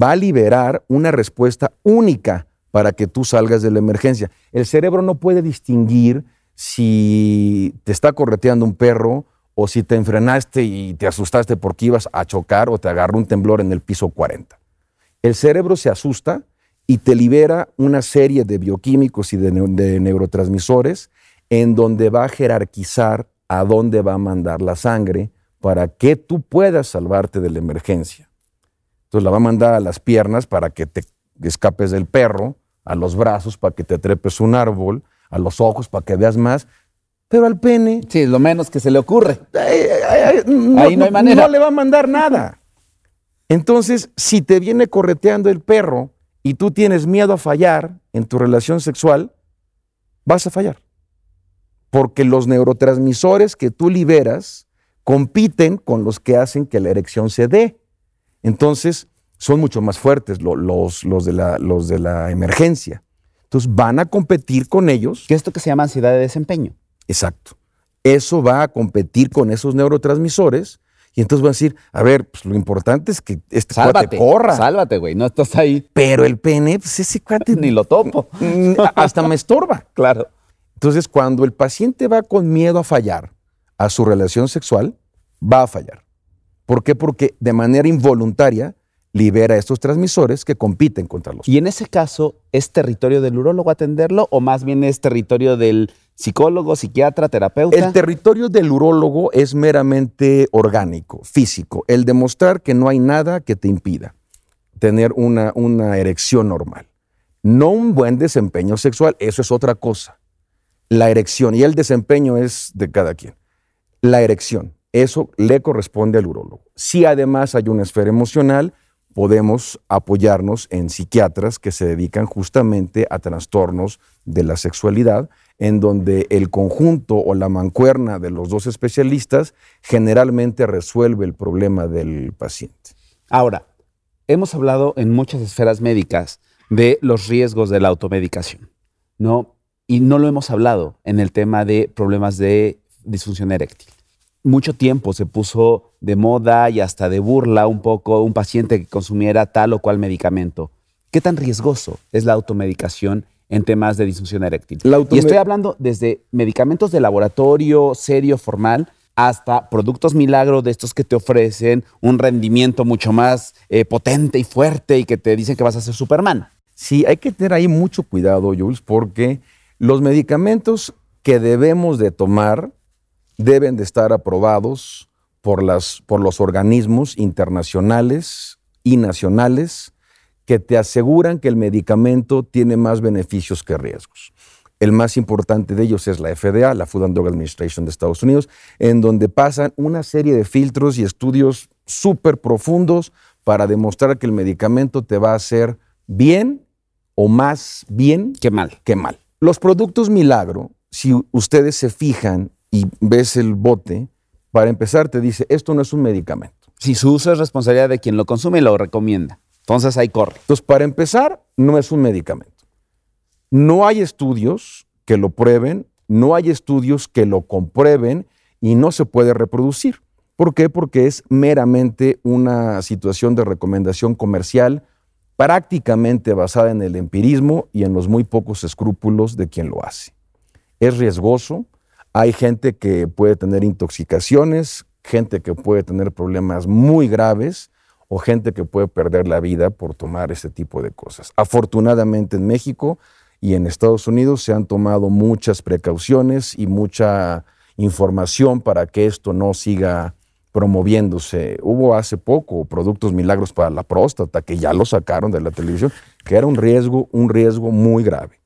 va a liberar una respuesta única para que tú salgas de la emergencia. El cerebro no puede distinguir si te está correteando un perro o si te enfrenaste y te asustaste porque ibas a chocar o te agarró un temblor en el piso 40. El cerebro se asusta y te libera una serie de bioquímicos y de, de neurotransmisores en donde va a jerarquizar a dónde va a mandar la sangre para que tú puedas salvarte de la emergencia. Entonces la va a mandar a las piernas para que te escapes del perro, a los brazos para que te trepes un árbol, a los ojos para que veas más. Pero al pene. Sí, lo menos que se le ocurre. no, Ahí no hay manera. No le va a mandar nada. Entonces, si te viene correteando el perro y tú tienes miedo a fallar en tu relación sexual, vas a fallar. Porque los neurotransmisores que tú liberas compiten con los que hacen que la erección se dé. Entonces, son mucho más fuertes los, los, de la, los de la emergencia. Entonces, van a competir con ellos. ¿Qué es esto que se llama ansiedad de desempeño? Exacto. Eso va a competir con esos neurotransmisores y entonces va a decir, a ver, pues lo importante es que este cuate corra. Sálvate, güey, no estás ahí. Pero el pene, pues ese cuate... Ni lo topo. Hasta me estorba. Claro. Entonces, cuando el paciente va con miedo a fallar a su relación sexual, va a fallar. ¿Por qué? Porque de manera involuntaria libera estos transmisores que compiten contra los. Y en ese caso, ¿es territorio del urólogo atenderlo o más bien es territorio del psicólogo, psiquiatra, terapeuta? El territorio del urólogo es meramente orgánico, físico, el demostrar que no hay nada que te impida tener una, una erección normal. No un buen desempeño sexual, eso es otra cosa. La erección y el desempeño es de cada quien. La erección. Eso le corresponde al urólogo. Si además hay una esfera emocional, podemos apoyarnos en psiquiatras que se dedican justamente a trastornos de la sexualidad, en donde el conjunto o la mancuerna de los dos especialistas generalmente resuelve el problema del paciente. Ahora, hemos hablado en muchas esferas médicas de los riesgos de la automedicación, ¿no? Y no lo hemos hablado en el tema de problemas de disfunción eréctil mucho tiempo se puso de moda y hasta de burla un poco un paciente que consumiera tal o cual medicamento. ¿Qué tan riesgoso es la automedicación en temas de disfunción eréctil? y estoy hablando desde medicamentos de laboratorio serio, formal, hasta productos milagro de estos que te ofrecen un rendimiento mucho más eh, potente y fuerte y que te dicen que vas a ser Superman. Sí, hay que tener ahí mucho cuidado, Jules, porque los medicamentos que debemos de tomar deben de estar aprobados por, las, por los organismos internacionales y nacionales que te aseguran que el medicamento tiene más beneficios que riesgos. El más importante de ellos es la FDA, la Food and Drug Administration de Estados Unidos, en donde pasan una serie de filtros y estudios súper profundos para demostrar que el medicamento te va a hacer bien o más bien que mal. Que mal. Los productos milagro, si ustedes se fijan y ves el bote, para empezar te dice, esto no es un medicamento. Si su uso es responsabilidad de quien lo consume y lo recomienda. Entonces ahí corre. Entonces, para empezar, no es un medicamento. No hay estudios que lo prueben, no hay estudios que lo comprueben y no se puede reproducir. ¿Por qué? Porque es meramente una situación de recomendación comercial prácticamente basada en el empirismo y en los muy pocos escrúpulos de quien lo hace. Es riesgoso, hay gente que puede tener intoxicaciones, gente que puede tener problemas muy graves o gente que puede perder la vida por tomar ese tipo de cosas. Afortunadamente en México y en Estados Unidos se han tomado muchas precauciones y mucha información para que esto no siga promoviéndose. Hubo hace poco productos milagros para la próstata que ya lo sacaron de la televisión, que era un riesgo, un riesgo muy grave.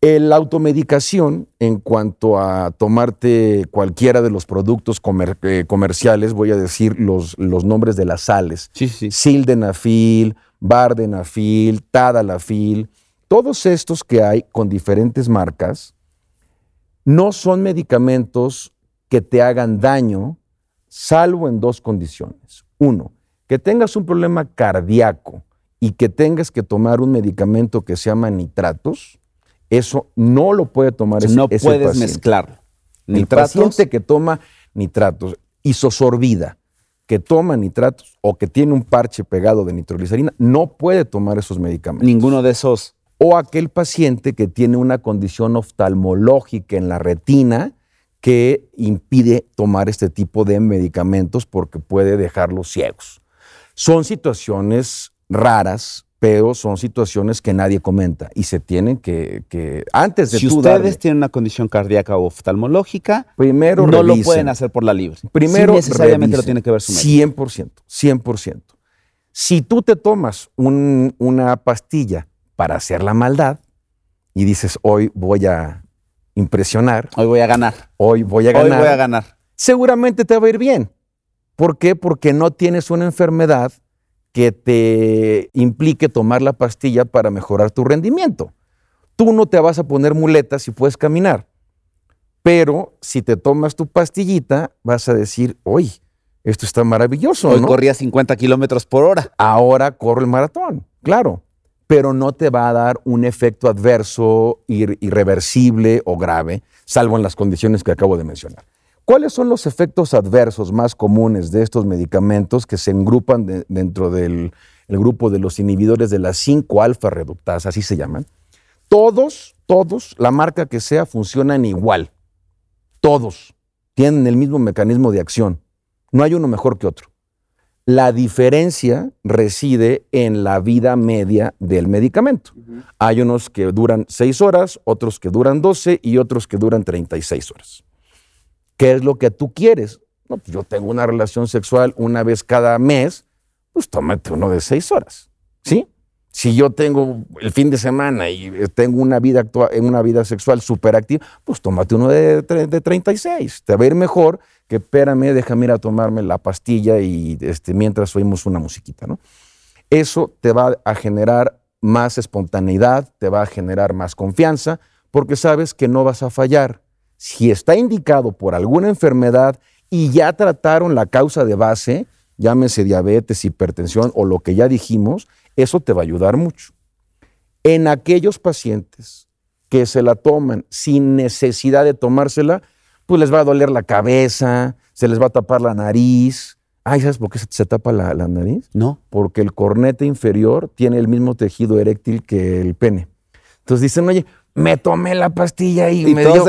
La automedicación, en cuanto a tomarte cualquiera de los productos eh, comerciales, voy a decir los, los, nombres de las sales. Sí, sí. Sildenafil, Bardenafil, Tadalafil, todos estos que hay con diferentes marcas, no son medicamentos que te hagan daño, salvo en dos condiciones. Uno, que tengas un problema cardíaco y que tengas que tomar un medicamento que se llama nitratos, eso no lo puede tomar ese, No puedes mezclar. El paciente que toma nitratos, isosorbida, que toma nitratos o que tiene un parche pegado de nitroglicerina, no puede tomar esos medicamentos. Ninguno de esos. O aquel paciente que tiene una condición oftalmológica en la retina que impide tomar este tipo de medicamentos porque puede dejarlos ciegos. Son situaciones raras, pero son situaciones que nadie comenta y se tienen que, antes de si ustedes tienen una condición cardíaca o oftalmológica, primero no lo pueden hacer por la libre. Primero necesariamente lo tiene que ver su médico. 100%, 100%. Si tú te tomas una pastilla para hacer la maldad y dices, hoy voy a impresionar. Hoy voy a ganar. Hoy voy a ganar. Hoy voy a ganar. Seguramente te va a ir bien. ¿Por qué? Porque no tienes una enfermedad que te implique tomar la pastilla para mejorar tu rendimiento. Tú no te vas a poner muletas si puedes caminar. Pero si te tomas tu pastillita, vas a decir, hoy esto está maravilloso. Hoy corría 50 kilómetros por hora. Ahora corro el maratón, claro pero no te va a dar un efecto adverso irreversible o grave, salvo en las condiciones que acabo de mencionar. ¿Cuáles son los efectos adversos más comunes de estos medicamentos que se engrupan dentro del grupo de los inhibidores de la 5-alfa reductasa, así se llaman? Todos, todos, la marca que sea, funcionan igual. Todos tienen el mismo mecanismo de acción. No hay uno mejor que otro. La diferencia reside en la vida media del medicamento. Hay unos que duran 6 horas, otros que duran 12 y otros que duran 36 horas. ¿Qué es lo que tú quieres? No, pues yo tengo una relación sexual una vez cada mes, pues tómate uno de 6 horas. ¿Sí? Si yo tengo el fin de semana y tengo una vida, una vida sexual súper activa, pues tómate uno de, de 36. Te va a ir mejor que espérame, déjame ir a tomarme la pastilla y este, mientras oímos una musiquita, ¿no? Eso te va a generar más espontaneidad, te va a generar más confianza, porque sabes que no vas a fallar. Si está indicado por alguna enfermedad y ya trataron la causa de base, llámese diabetes, hipertensión o lo que ya dijimos, eso te va a ayudar mucho. En aquellos pacientes que se la toman sin necesidad de tomársela, pues les va a doler la cabeza, se les va a tapar la nariz. Ay, ¿sabes por qué se, tapa la, nariz? No. Porque el cornete inferior tiene el mismo tejido eréctil que el pene. Entonces dicen, oye, me tomé la pastilla y, me, dio,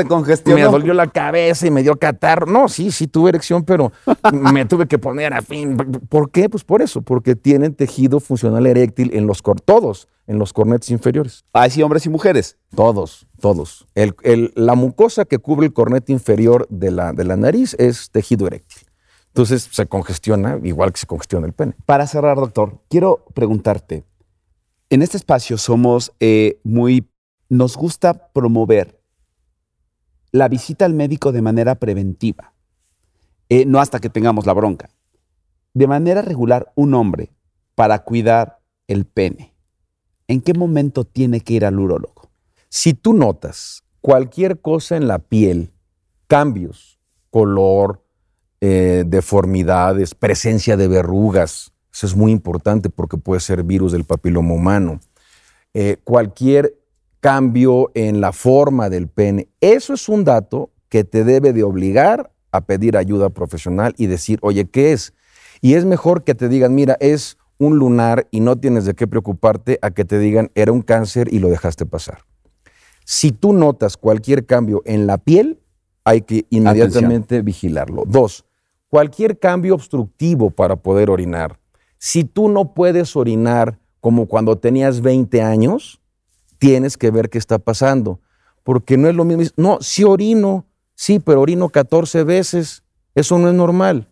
me dolió la cabeza y me dio catarro. No, sí, sí tuve erección, pero me tuve que poner a fin. ¿Por qué? Pues por eso, porque tienen tejido funcional eréctil en los todos, en los cornetes inferiores. ¿Ah, sí, hombres y mujeres? Todos, todos. la mucosa que cubre el cornete inferior de la, de la nariz es tejido eréctil. Entonces se congestiona igual que se congestiona el pene. Para cerrar, doctor, quiero preguntarte, en este espacio somos eh, muy nos gusta promover la visita al médico de manera preventiva, eh, no hasta que tengamos la bronca. De manera regular, un hombre, para cuidar el pene, ¿en qué momento tiene que ir al urólogo? Si tú notas cualquier cosa en la piel, cambios, color, eh, deformidades, presencia de verrugas, eso es muy importante porque puede ser virus del papiloma humano. Eh, cualquier cambio en la forma del pene. Eso es un dato que te debe de obligar a pedir ayuda profesional y decir, oye, ¿qué es? Y es mejor que te digan, mira, es un lunar y no tienes de qué preocuparte a que te digan, era un cáncer y lo dejaste pasar. Si tú notas cualquier cambio en la piel, hay que inmediatamente vigilarlo. Dos, cualquier cambio obstructivo para poder orinar. Si tú no puedes orinar como cuando tenías 20 años, tienes que ver qué está pasando. Porque no es lo mismo. No, si orino, sí, pero orino 14 veces. Eso no es normal.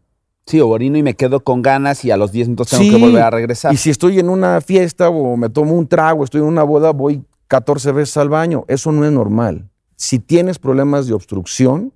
Sí, o orino y me quedo con ganas y a los 10 minutos tengo que volver a regresar. Y si estoy en una fiesta o me tomo un trago, estoy en una boda, voy 14 veces al baño. Eso no es normal. Si tienes problemas de obstrucción,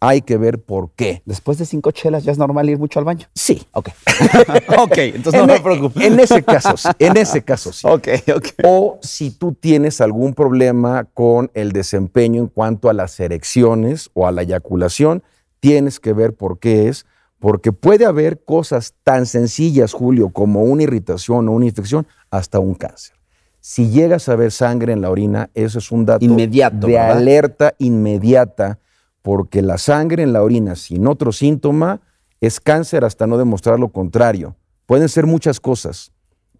hay que ver por qué. Después de cinco chelas, ¿ya es normal ir mucho al baño? Sí. Ok. ok, entonces no me e- preocupes. En ese caso sí. En ese caso sí. Ok, ok. O si tú tienes algún problema con el desempeño en cuanto a las erecciones o a la eyaculación, tienes que ver por qué es. Porque puede haber cosas tan sencillas, Julio, como una irritación o una infección, hasta un cáncer. Si llegas a ver sangre en la orina, eso es un dato Inmediato, de alerta inmediata porque la sangre en la orina sin otro síntoma es cáncer hasta no demostrar lo contrario. Pueden ser muchas cosas,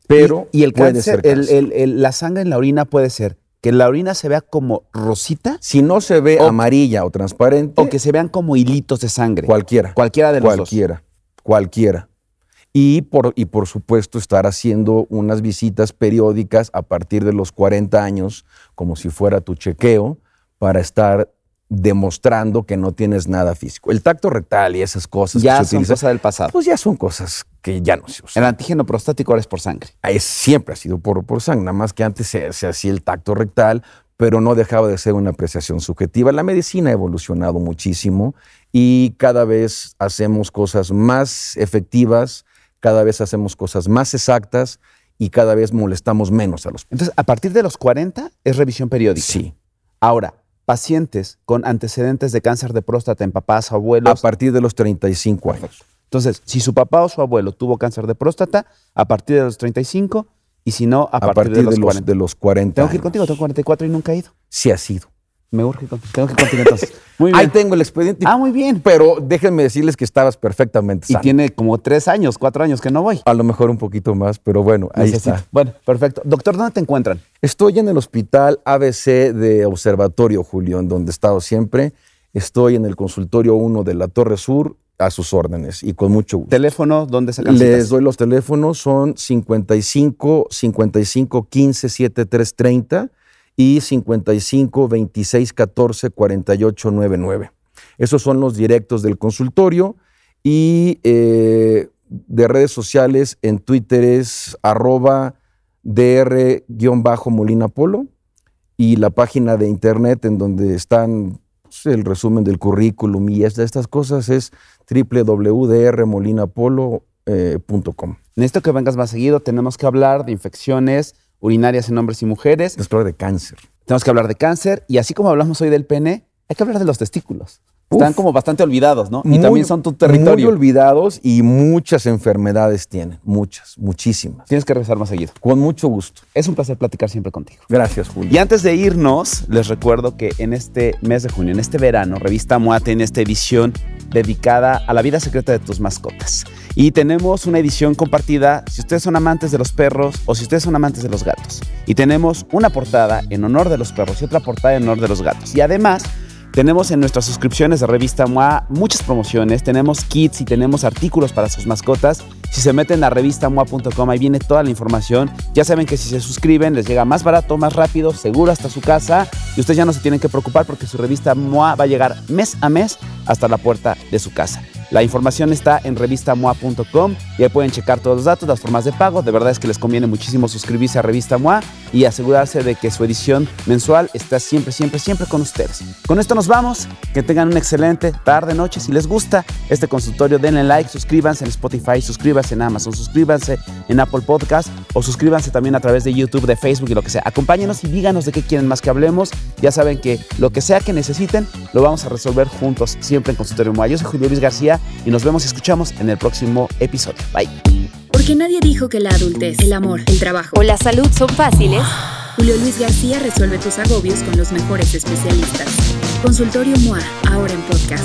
pero y, el cáncer, la sangre en la orina puede ser que la orina se vea como rosita. Si no se ve amarilla o transparente. O que se vean como hilitos de sangre. Cualquiera. Cualquiera de los Cualquiera. Cualquiera. Y por, y por supuesto estar haciendo unas visitas periódicas a partir de los 40 años, como si fuera tu chequeo, para estar demostrando que no tienes nada físico. El tacto rectal y esas cosas ya son cosas del pasado. Pues ya son cosas que ya no se usan. El antígeno prostático ahora es por sangre. Es, siempre ha sido por, por sangre, nada más que antes se, se hacía el tacto rectal, pero no dejaba de ser una apreciación subjetiva. La medicina ha evolucionado muchísimo y cada vez hacemos cosas más efectivas, cada vez hacemos cosas más exactas y cada vez molestamos menos a los Entonces, a partir de los 40 es revisión periódica. Sí. Ahora, pacientes con antecedentes de cáncer de próstata en papás abuelos. A partir de los 35 años. Entonces, si su papá o su abuelo tuvo cáncer de próstata, a partir de los 35, y si no, a, partir, de, los, 40. de los 40. Tengo que ir contigo, tengo 44 y nunca he ido. Sí ha sido. Me urge, tengo que entonces. Muy bien. Ahí tengo el expediente. Ah, muy bien. Pero déjenme decirles que estabas perfectamente sano. Y tiene como tres años, cuatro años que no voy. A lo mejor un poquito más, pero bueno, ahí está. Bueno, perfecto. Doctor, ¿dónde te encuentran? Estoy en el hospital ABC de Observatorio, Julio, en donde he estado siempre. Estoy en el consultorio 1 de la Torre Sur, a sus órdenes y con mucho gusto. ¿Teléfono? ¿Dónde se Les doy los teléfonos, son 55 55 15 7330 y 55 26 14 48 99. Esos son los directos del consultorio y eh, de redes sociales en Twitter es arroba dr-molina polo y la página de internet en donde están pues, el resumen del currículum y estas cosas es www.drmolinapolo.com. Eh, Necesito que vengas más seguido, tenemos que hablar de infecciones, urinarias en hombres y mujeres. Tenemos que hablar de cáncer. Tenemos que hablar de cáncer y así como hablamos hoy del pene, hay que hablar de los testículos. Están como bastante olvidados, ¿no? y también son tu territorio. Muy olvidados y muchas enfermedades tienen, muchas, muchísimas. Tienes que regresar más seguido. Con mucho gusto. Es un placer platicar siempre contigo. Gracias, Julio. Y antes de irnos, les recuerdo que en este mes de junio, en este verano, Revista MOA tiene esta edición dedicada a la vida secreta de tus mascotas. Y tenemos una edición compartida si ustedes son amantes de los perros o si ustedes son amantes de los gatos. Y tenemos una portada en honor de los perros y otra portada en honor de los gatos. Y además tenemos en nuestras suscripciones de revista MOA muchas promociones, tenemos kits y tenemos artículos para sus mascotas. Si se meten a revistamoa.com ahí viene toda la información. Ya saben que si se suscriben les llega más barato, más rápido, seguro hasta su casa y ustedes ya no se tienen que preocupar porque su revista MOA va a llegar mes a mes hasta la puerta de su casa. La información está en revistamoa.com y ahí pueden checar todos los datos, las formas de pago. De verdad es que les conviene muchísimo suscribirse a Revista MOA y asegurarse de que su edición mensual está siempre, siempre, siempre con ustedes. Con esto nos vamos. Que tengan una excelente tarde, noche. Si les gusta este consultorio, denle like, suscríbanse en Spotify, en Amazon, suscríbanse en Apple Podcast o suscríbanse también a través de YouTube, de Facebook y lo que sea. Acompáñenos y díganos de qué quieren más que hablemos. Ya saben que lo que sea que necesiten, lo vamos a resolver juntos siempre en Consultorio MOA. Yo soy Julio Luis García y nos vemos y escuchamos en el próximo episodio. Bye. Porque nadie dijo que la adultez, el amor, el trabajo o la salud son fáciles. Julio Luis García resuelve tus agobios con los mejores especialistas. Consultorio MOA, ahora en podcast.